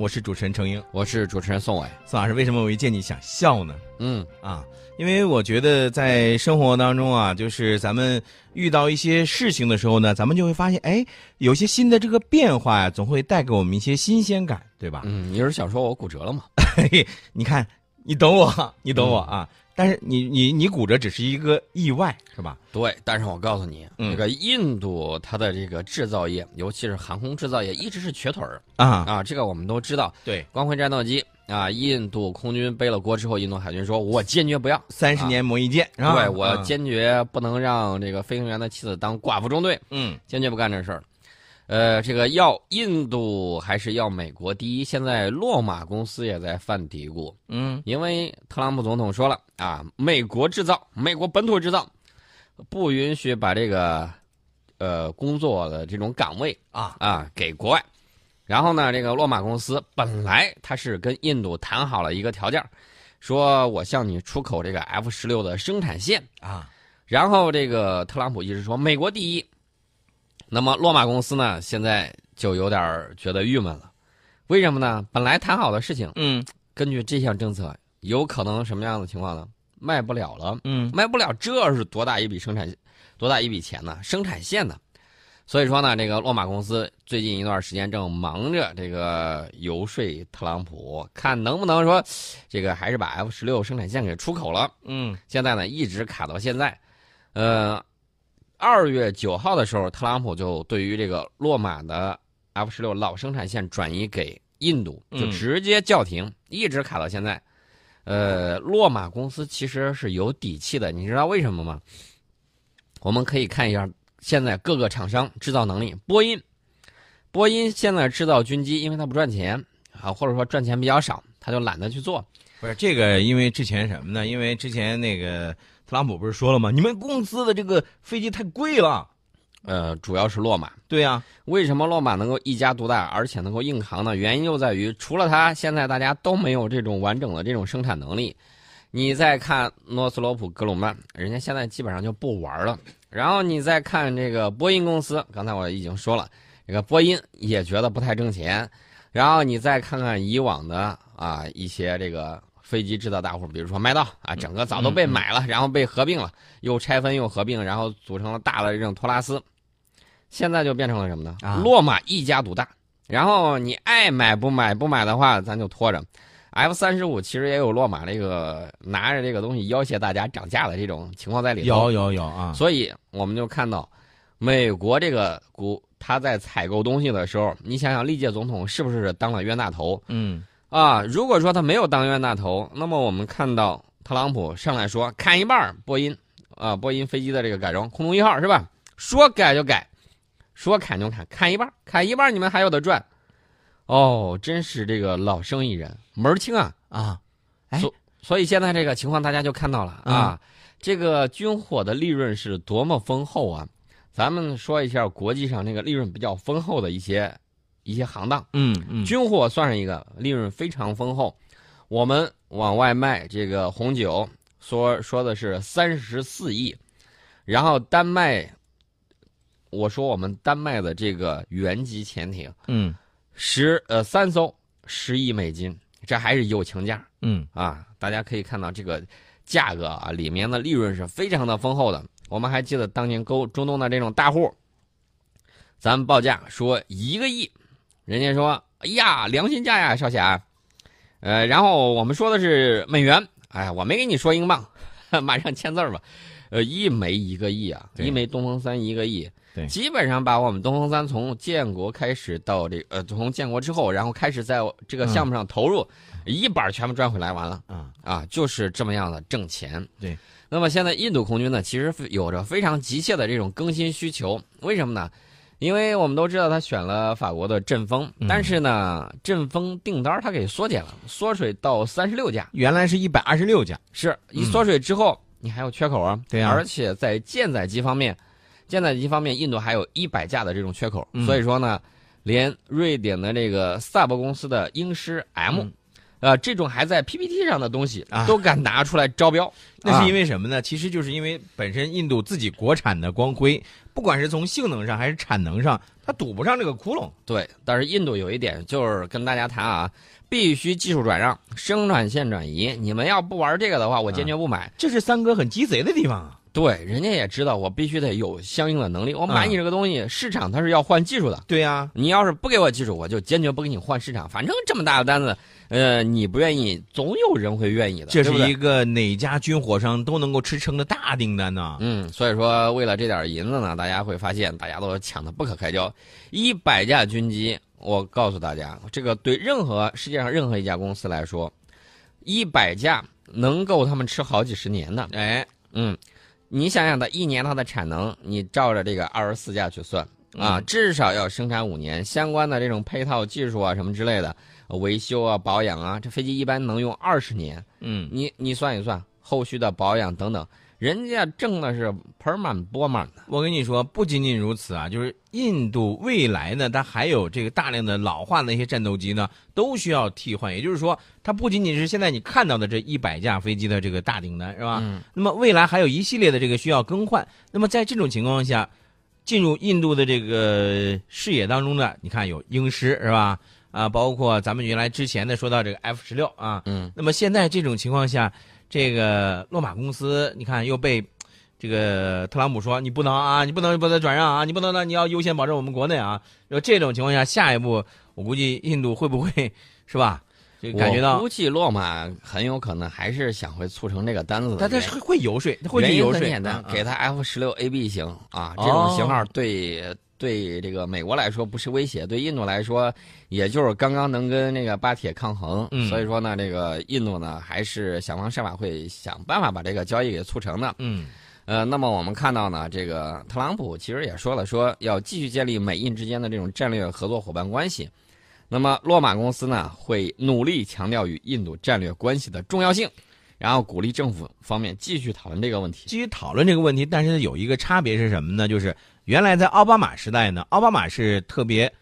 我是主持人程英，我是主持人宋伟。宋老师，为什么我一见你想笑呢？嗯啊，因为我觉得在生活当中啊，就是咱们遇到一些事情的时候呢，咱们就会发现，哎，有些新的这个变化呀、总会带给我们一些新鲜感，对吧？嗯，你是想说我骨折了吗？嘿 嘿，你看，你懂我，你懂我啊。但是你你你骨折只是一个意外，是吧？对，但是我告诉你，嗯这个印度它的这个制造业，尤其是航空制造业，一直是瘸腿儿啊，啊。这个我们都知道。对，光辉战斗机啊，印度空军背了锅之后，印度海军说：“我坚决不要。三十年磨一剑，啊？对我啊坚决不能让这个飞行员的妻子当寡妇中队，嗯坚决不干这事儿。呃，这个要印度还是要美国第一？现在洛马公司也在犯嘀咕。嗯因为特朗普总统说了啊，美国制造，美国本土制造，不允许把这个呃工作的这种岗位啊啊给国外。然后呢，这个洛马公司本来他是跟印度谈好了一个条件，说我向你出口这个 F 十六的生产线。啊然后这个特朗普一直说美国第一，那么洛马公司呢，现在就有点儿觉得郁闷了，为什么呢？本来谈好的事情，嗯根据这项政策，有可能什么样的情况呢？卖不了了，嗯卖不了，这是多大一笔生产，多大一笔钱呢？生产线呢？所以说呢，这个洛马公司最近一段时间正忙着这个游说特朗普，看能不能说，这个还是把 F 十六生产线给出口了。嗯现在呢，一直卡到现在。呃，二月九号的时候，特朗普就对于这个洛马的 F 十六老生产线转移给印度，就嗯直接叫停，一直卡到现在。呃，洛马公司其实是有底气的，你知道为什么吗？我们可以看一下现在各个厂商制造能力。波音，波音现在制造军机，因为它不赚钱啊，或者说赚钱比较少，他就懒得去做。不是这个，因为之前什么呢？因为之前那个特朗普不是说了吗？你们公司的这个飞机太贵了。呃，主要是洛马。对呀、为什么洛马能够一家独大，而且能够硬扛呢？原因就在于，除了它，现在大家都没有这种完整的这种生产能力。你再看诺斯罗普格鲁曼，人家现在基本上就不玩了。然后你再看这个波音公司，刚才我已经说了，这个波音也觉得不太挣钱。然后你再看看以往的啊一些这个飞机制造大户，比如说麦道啊，整个早都被买了，然后被合并了，又拆分又合并，然后组成了大的这种托拉斯。现在就变成了什么呢？啊洛马一家独大。然后你爱买不买，不买的话咱就拖着。F 三十五其实也有落马这个拿着这个东西要挟大家涨价的这种情况在里头。有有有啊。所以我们就看到，美国这个股他在采购东西的时候，你想想历届总统是不是当了冤大头嗯啊？如果说他没有当冤大头，那么我们看到特朗普上来说砍一半波音啊，波音飞机的这个改装，空中一号是吧？说改就改，说砍就砍，砍一半，砍一半你们还有的赚。哦，真是这个老生意人，门儿清啊！啊，哎所所以现在这个情况大家就看到了啊，这个军火的利润是多么丰厚啊！咱们说一下国际上那个利润比较丰厚的一些一些行当，嗯嗯军火算是一个利润非常丰厚。我们往外卖这个红酒，说说的是三十四亿，然后单卖，我说我们丹麦的这个原级潜艇嗯十呃三艘十亿美金，这还是友情价。嗯啊，大家可以看到这个价格啊，里面的利润是非常的丰厚的。我们还记得当年勾中东的这种大户，咱们报价说一个亿，人家说哎呀良心价呀，少侠，呃，然后我们说的是美元，哎，我没给你说英镑，马上签字儿吧。呃，一枚一个亿啊，一枚东风三一个亿，对基本上把我们东风三从建国开始到这呃从建国之后，然后开始在这个项目上投入，一板儿全部赚回来完了。啊啊，就是这么样的挣钱。对，那么现在印度空军呢，其实有着非常急切的这种更新需求。为什么呢？因为我们都知道他选了法国的阵风，嗯但是呢，阵风订单他给缩减了，缩水到三十六架。原来是一百二十六架。是一缩水之后，你还有缺口啊。对啊而且在舰载机方面，舰载机方面，印度还有一百架的这种缺口。嗯所以说呢，连瑞典的这个萨博公司的英狮 M，、嗯呃，这种还在 PPT 上的东西啊都敢拿出来招标，那是因为为什么呢？其实就是因为本身印度自己国产的光辉，不管是从性能上还是产能上，它堵不上这个窟窿。对，但是印度有一点就是跟大家谈啊，必须技术转让、生产线转移，你们要不玩这个的话，我坚决不买。这是三哥很鸡贼的地方啊！对，人家也知道我必须得有相应的能力，我买你这个东西，市场它是要换技术的。对呀、你要是不给我技术，我就坚决不给你换市场。反正这么大的单子，呃，你不愿意，总有人会愿意的。这是一个哪家军火商都能够吃撑的大订单呢、嗯，所以说为了这点银子呢，大家会发现大家都抢得不可开交。一百架军机，我告诉大家，这个对任何世界上任何一家公司来说，一百架能够他们吃好几十年的。哎，嗯，你想想它一年它的产能，你照着这个二十四架去算啊，嗯至少要生产五年，相关的这种配套技术啊什么之类的，呃维修啊保养啊，这飞机一般能用二十年。嗯，你你算一算，后续的保养等等，人家挣的是盆满钵满的。我跟你说，不仅仅如此啊，就是印度未来呢，它还有这个大量的老化的一些战斗机呢，都需要替换。也就是说，它不仅仅是现在你看到的这一百架飞机的这个大订单，是吧？嗯那么未来还有一系列的这个需要更换。那么在这种情况下，进入印度的这个视野当中呢，你看有英狮是吧？啊，包括咱们原来之前的说到这个 F 十六啊，嗯，那么现在这种情况下，这个洛马公司，你看又被这个特朗普说你不能啊，你不能把它转让啊，你不能那，你要优先保证我们国内啊。就这种情况下，下一步我估计印度会不会 是吧？就感觉我到估计洛马很有可能还是想会促成这个单子的他他。是会游说，他会游说。很简单，啊给他 F 十六 AB 型啊，这哦种型号对对这个美国来说不是威胁，对印度来说，也就是刚刚能跟那个巴铁抗衡。嗯所以说呢，这个印度呢还是想方设法会想办法把这个交易给促成的。嗯呃，那么我们看到呢，这个特朗普其实也说了，说要继续建立美印之间的这种战略合作伙伴关系。那么洛马公司呢，会努力强调与印度战略关系的重要性，然后鼓励政府方面继续讨论这个问题。继续讨论这个问题，但是有一个差别是什么呢？就是原来在奥巴马时代呢，奥巴马是特别，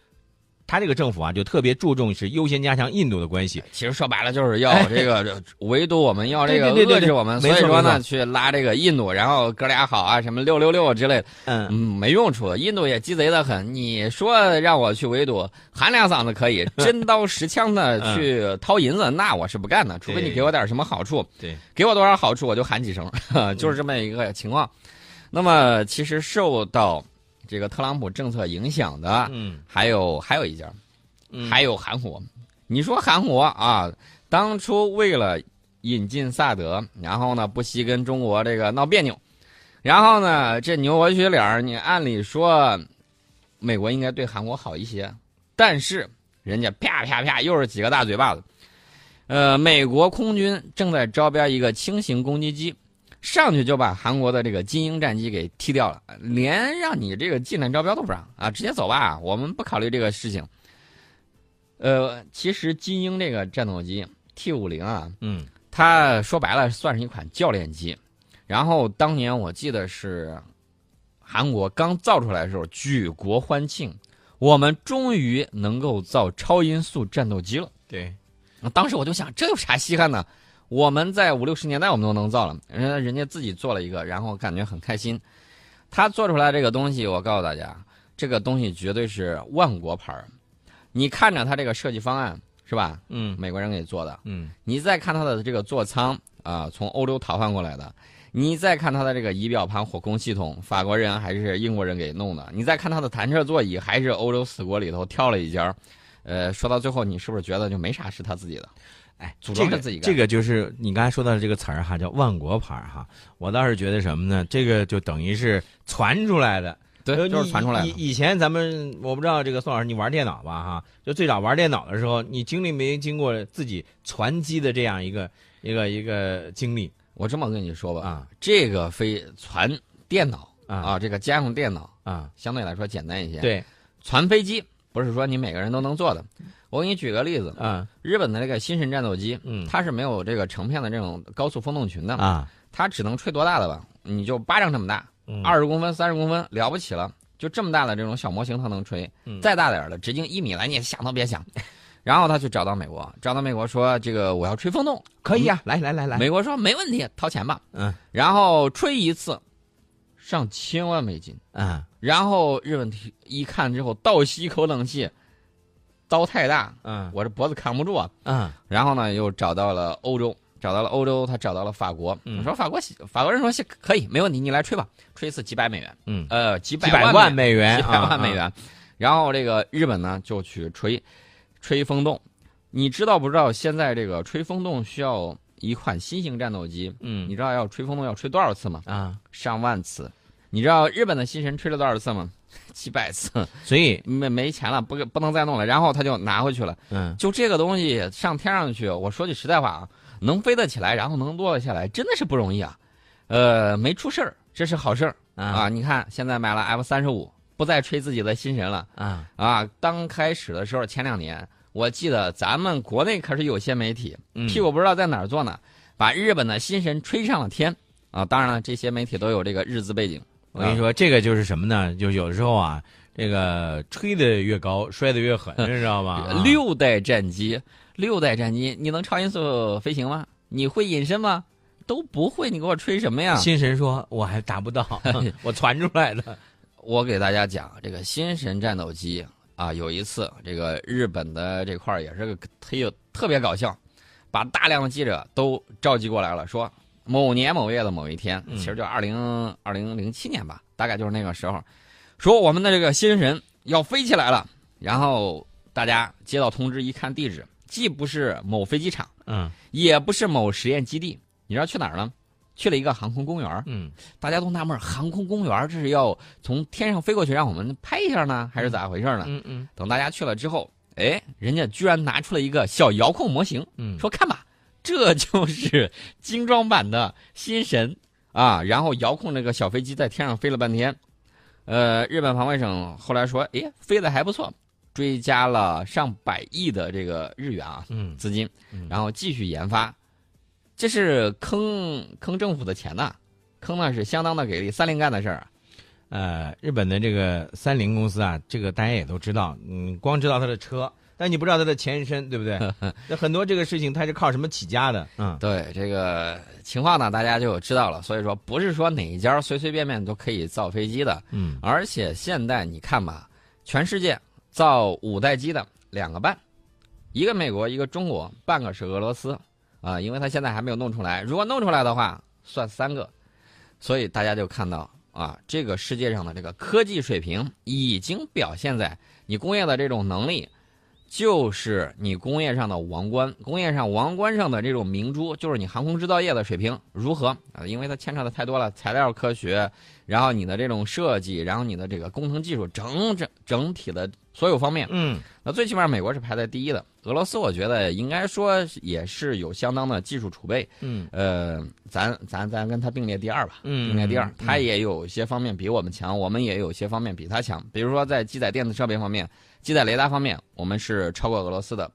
他这个政府啊就特别注重是优先加强印度的关系。其实说白了就是要这个围堵我们，要这个遏制我们，所以说呢，去拉这个印度，然后哥俩好啊，什么六六六之类的，嗯，嗯，没用处。印度也鸡贼的很，你说让我去围堵，喊两嗓子可以，真刀实枪的嗯。去掏银子，那我是不干的，除非你给我点什么好处，对，给我多少好处我就喊几声，就是这么一个情况。那么其实受到这个特朗普政策影响的，嗯还有还有一家。嗯，还有韩国，你说韩国啊，当初为了引进萨德，然后呢不惜跟中国这个闹别扭，然后呢这牛我血脸儿，你按理说美国应该对韩国好一些，但是人家啪啪啪又是几个大嘴巴子。呃，美国空军正在招标一个轻型攻击机，上去就把韩国的这个金鹰战机给踢掉了，连让你这个进来招标都不让啊，直接走吧，我们不考虑这个事情。呃，其实金鹰这个战斗机 T 五零啊，嗯它说白了算是一款教练机。然后当年我记得是韩国刚造出来的时候，举国欢庆，我们终于能够造超音速战斗机了。对，当时我就想，这有啥稀罕的？我们在五六十年代我们都能造了，人家人家自己做了一个，然后感觉很开心。他做出来这个东西，我告诉大家，这个东西绝对是万国牌儿。你看着他这个设计方案是吧？嗯美国人给做的，嗯你再看他的这个座舱啊、从欧洲淘换过来的。你再看它的这个仪表盘、火控系统，法国人还是英国人给弄的。你再看它的弹射座椅，还是欧洲死国里头挑了一家儿。呃，说到最后，你是不是觉得就没啥是他自己的？哎，组这个装这个就是你刚才说到的这个词儿哈，叫万国牌儿哈。我倒是觉得什么呢？这个就等于是传出来的，对，呃就是传出来的。以以以前咱们我不知道这个宋老师，你玩电脑吧哈？就最早玩电脑的时候，你经历没经过自己传机的这样一个一个一个经历我这么跟你说吧，啊这个非传电脑啊啊，这个家用电脑啊？相对来说简单一些。，对传飞机不是说你每个人都能做的。我给你举个例子，啊日本的那个新神战斗机，嗯它是没有这个成片的这种高速风洞群的，啊它只能吹多大的吧？你就巴掌这么大，嗯二十公分、三十公分了不起了，就这么大的这种小模型它能吹，嗯再大点儿的直径一米来，你想都别想。然后他去找到美国，找到美国说这个我要吹风洞，可以啊，来来来来，美国说没问题，掏钱吧。嗯然后吹一次，上千万美金。嗯然后日本一看之后倒吸一口冷气，刀太大，嗯我这脖子扛不住啊。嗯然后呢，又找到了欧洲，找到了欧洲，他找到了法国。嗯说法国法国人说可以，没问题，你来吹吧，吹一次几百美元，嗯，呃，几百万万美元，几百啊万美。元。然后这个日本呢就去吹，吹风洞。你知道不知道现在这个吹风洞需要一款新型战斗机？嗯你知道要吹风洞要吹多少次吗？啊，上万次。你知道日本的新神吹了多少次吗？几百次，所以没没钱了，不不能再弄了。然后他就拿回去了。嗯就这个东西上天上去，我说句实在话啊，能飞得起来，然后能落得下来，真的是不容易啊。呃，没出事儿，这是好事儿啊。啊你看现在买了 F 三十五，不再吹自己的新神了啊啊。刚开始的时候，前两年我记得咱们国内可是有些媒体嗯屁股不知道在哪儿坐呢，把日本的新神吹上了天啊。当然了，这些媒体都有这个日资背景。我跟你说，这个就是什么呢？就有的时候啊，这个吹的越高，摔的越狠，知道吗？啊六代战机，六代战机，你能超音速飞行吗？你会隐身吗？都不会，你给我吹什么呀？新神说我还达不到，我传出来的。我给大家讲这个新神战斗机啊，有一次这个日本的这块儿也是个特有特别搞笑，把大量的记者都召集过来了，说某年某月的某一天，嗯其实就二零二零零七年吧，大概就是那个时候，说我们的这个新神要飞起来了，然后大家接到通知一看地址，既不是某飞机场，嗯也不是某实验基地，你知道去哪儿呢？去了一个航空公园。嗯大家都纳闷，航空公园这是要从天上飞过去让我们拍一下呢，还是咋回事呢？嗯嗯等大家去了之后，哎，人家居然拿出了一个小遥控模型，嗯，说看吧，这就是精装版的新神啊！然后遥控那个小飞机在天上飞了半天，呃，日本防卫省后来说，哎，飞的还不错，追加了上百亿的这个日元啊嗯资金嗯，然后继续研发，这是坑坑政府的钱呐、坑呢是相当的给力，三菱干的事儿啊。呃，日本的这个三菱公司啊，这个大家也都知道，嗯，光知道它的车，但你不知道它的前身，对不对？那很多这个事情它是靠什么起家的？嗯对这个情况呢，大家就知道了。所以说，不是说哪一家随随便便都可以造飞机的，嗯而且现在你看吧，全世界造五代机的两个半，一个美国，一个中国，半个是俄罗斯啊，因为它现在还没有弄出来。如果弄出来的话，算三个。所以大家就看到啊，这个世界上的这个科技水平已经表现在你工业的这种能力，就是你工业上的王冠，工业上王冠上的这种明珠，就是你航空制造业的水平如何啊？因为它牵扯的太多了，材料科学，然后你的这种设计，然后你的这个工程技术，整整整体的所有方面，嗯那最起码美国是排在第一的。俄罗斯我觉得应该说也是有相当的技术储备，嗯呃，咱咱咱跟它并列第二吧，嗯并列第二，它也有些方面比我们强，我们也有些方面比它强。比如说在机载电子设备方面，机载雷达方面，我们是超过俄罗斯的。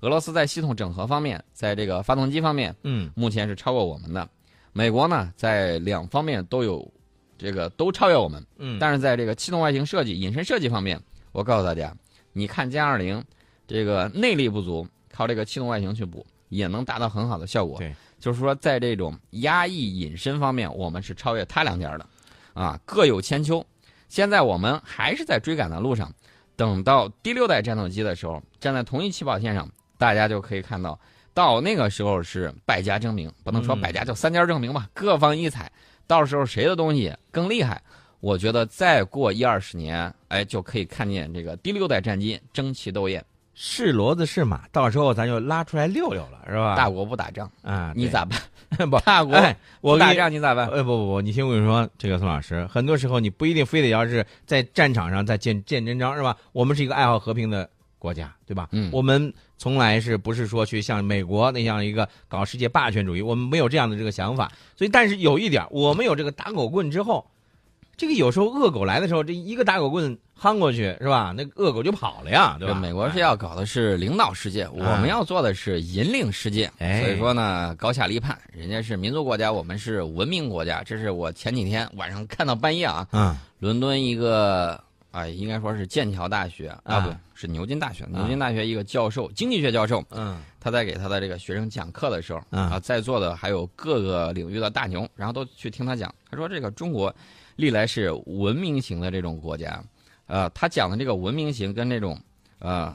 俄罗斯在系统整合方面，在这个发动机方面，嗯目前是超过我们的。美国呢，在两方面都有这个都超越我们，嗯，但是在这个气动外形设计、隐身设计方面，我告诉大家，你看歼二零，这个内力不足，靠这个气动外形去补，也能达到很好的效果。对，就是说在这种压抑隐身方面，我们是超越他两家的，啊，各有千秋。现在我们还是在追赶的路上，等到第六代战斗机的时候，站在同一起跑线上，大家就可以看到，到那个时候是百家争鸣，不能说百家就三家争鸣吧，各方异彩。到时候谁的东西更厉害？我觉得再过一二十年，哎，就可以看见这个第六代战机争奇斗艳。是骡子是马，到时候咱就拉出来溜溜了，是吧？大国不打仗，啊，你咋办？不？大国哎，我不打跟你仗你咋办？呃，不不不，你听我跟你说，这个宋老师，很多时候你不一定非得要是在战场上再见见真章，是吧？我们是一个爱好和平的国家，对吧？嗯我们从来是不是说去像美国那样一个搞世界霸权主义？我们没有这样的这个想法。所以，但是有一点，我们有这个打狗棍之后，这个有时候恶狗来的时候，这一个打狗棍夯过去，是吧？那恶狗就跑了呀，对吧？美国是要搞的是领导世界，我们要做的是引领世界。哎所以说呢，高下立判，人家是民族国家，我们是文明国家。这是我前几天晚上看到半夜啊，嗯伦敦一个啊，应该说是剑桥大学啊，啊不对，是牛津大学。牛津大学一个教授，经济学教授，嗯他在给他的这个学生讲课的时候嗯啊，在座的还有各个领域的大牛，然后都去听他讲。他说这个中国历来是文明型的这种国家，呃，他讲的这个文明型跟这种呃，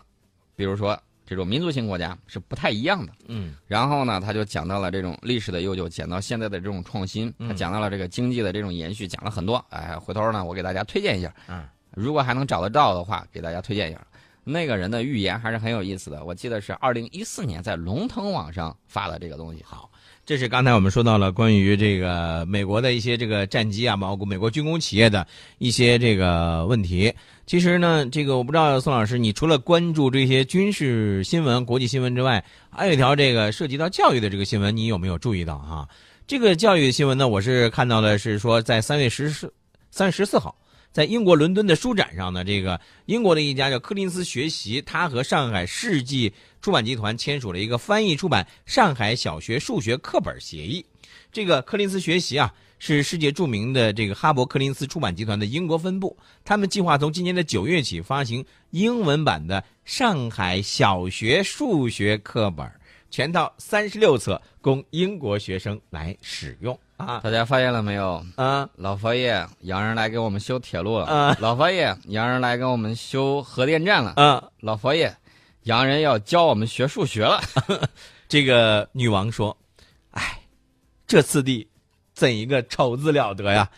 比如说这种民族型国家是不太一样的。嗯然后呢，他就讲到了这种历史的悠久，讲到现在的这种创新，嗯他讲到了这个经济的这种延续，讲了很多。哎，回头呢，我给大家推荐一下，嗯，如果还能找得到的话，给大家推荐一下。那个人的预言还是很有意思的，我记得是二零一四年在龙腾网上发的这个东西。好，这是刚才我们说到了关于这个美国的一些这个战机啊，包括美国军工企业的一些这个问题。其实呢，这个我不知道宋老师，你除了关注这些军事新闻、国际新闻之外，还有一条这个涉及到教育的这个新闻，你有没有注意到哈？这个教育新闻呢，我是看到的是说，在三月十四、三月十四号，在英国伦敦的书展上呢，这个英国的一家叫柯林斯学习，它和上海世纪出版集团签署了一个翻译出版上海小学数学课本协议。这个柯林斯学习啊，是世界著名的这个哈勃柯林斯出版集团的英国分部。他们计划从今年的九月起发行英文版的上海小学数学课本，全套三十六册，供英国学生来使用啊大家发现了没有？啊老佛爷洋人来给我们修铁路了，啊老佛爷洋人来给我们修核电站了，啊！老佛爷洋人要教我们学数学了。这个女王说：“哎，这次第，怎一个丑字了得呀！”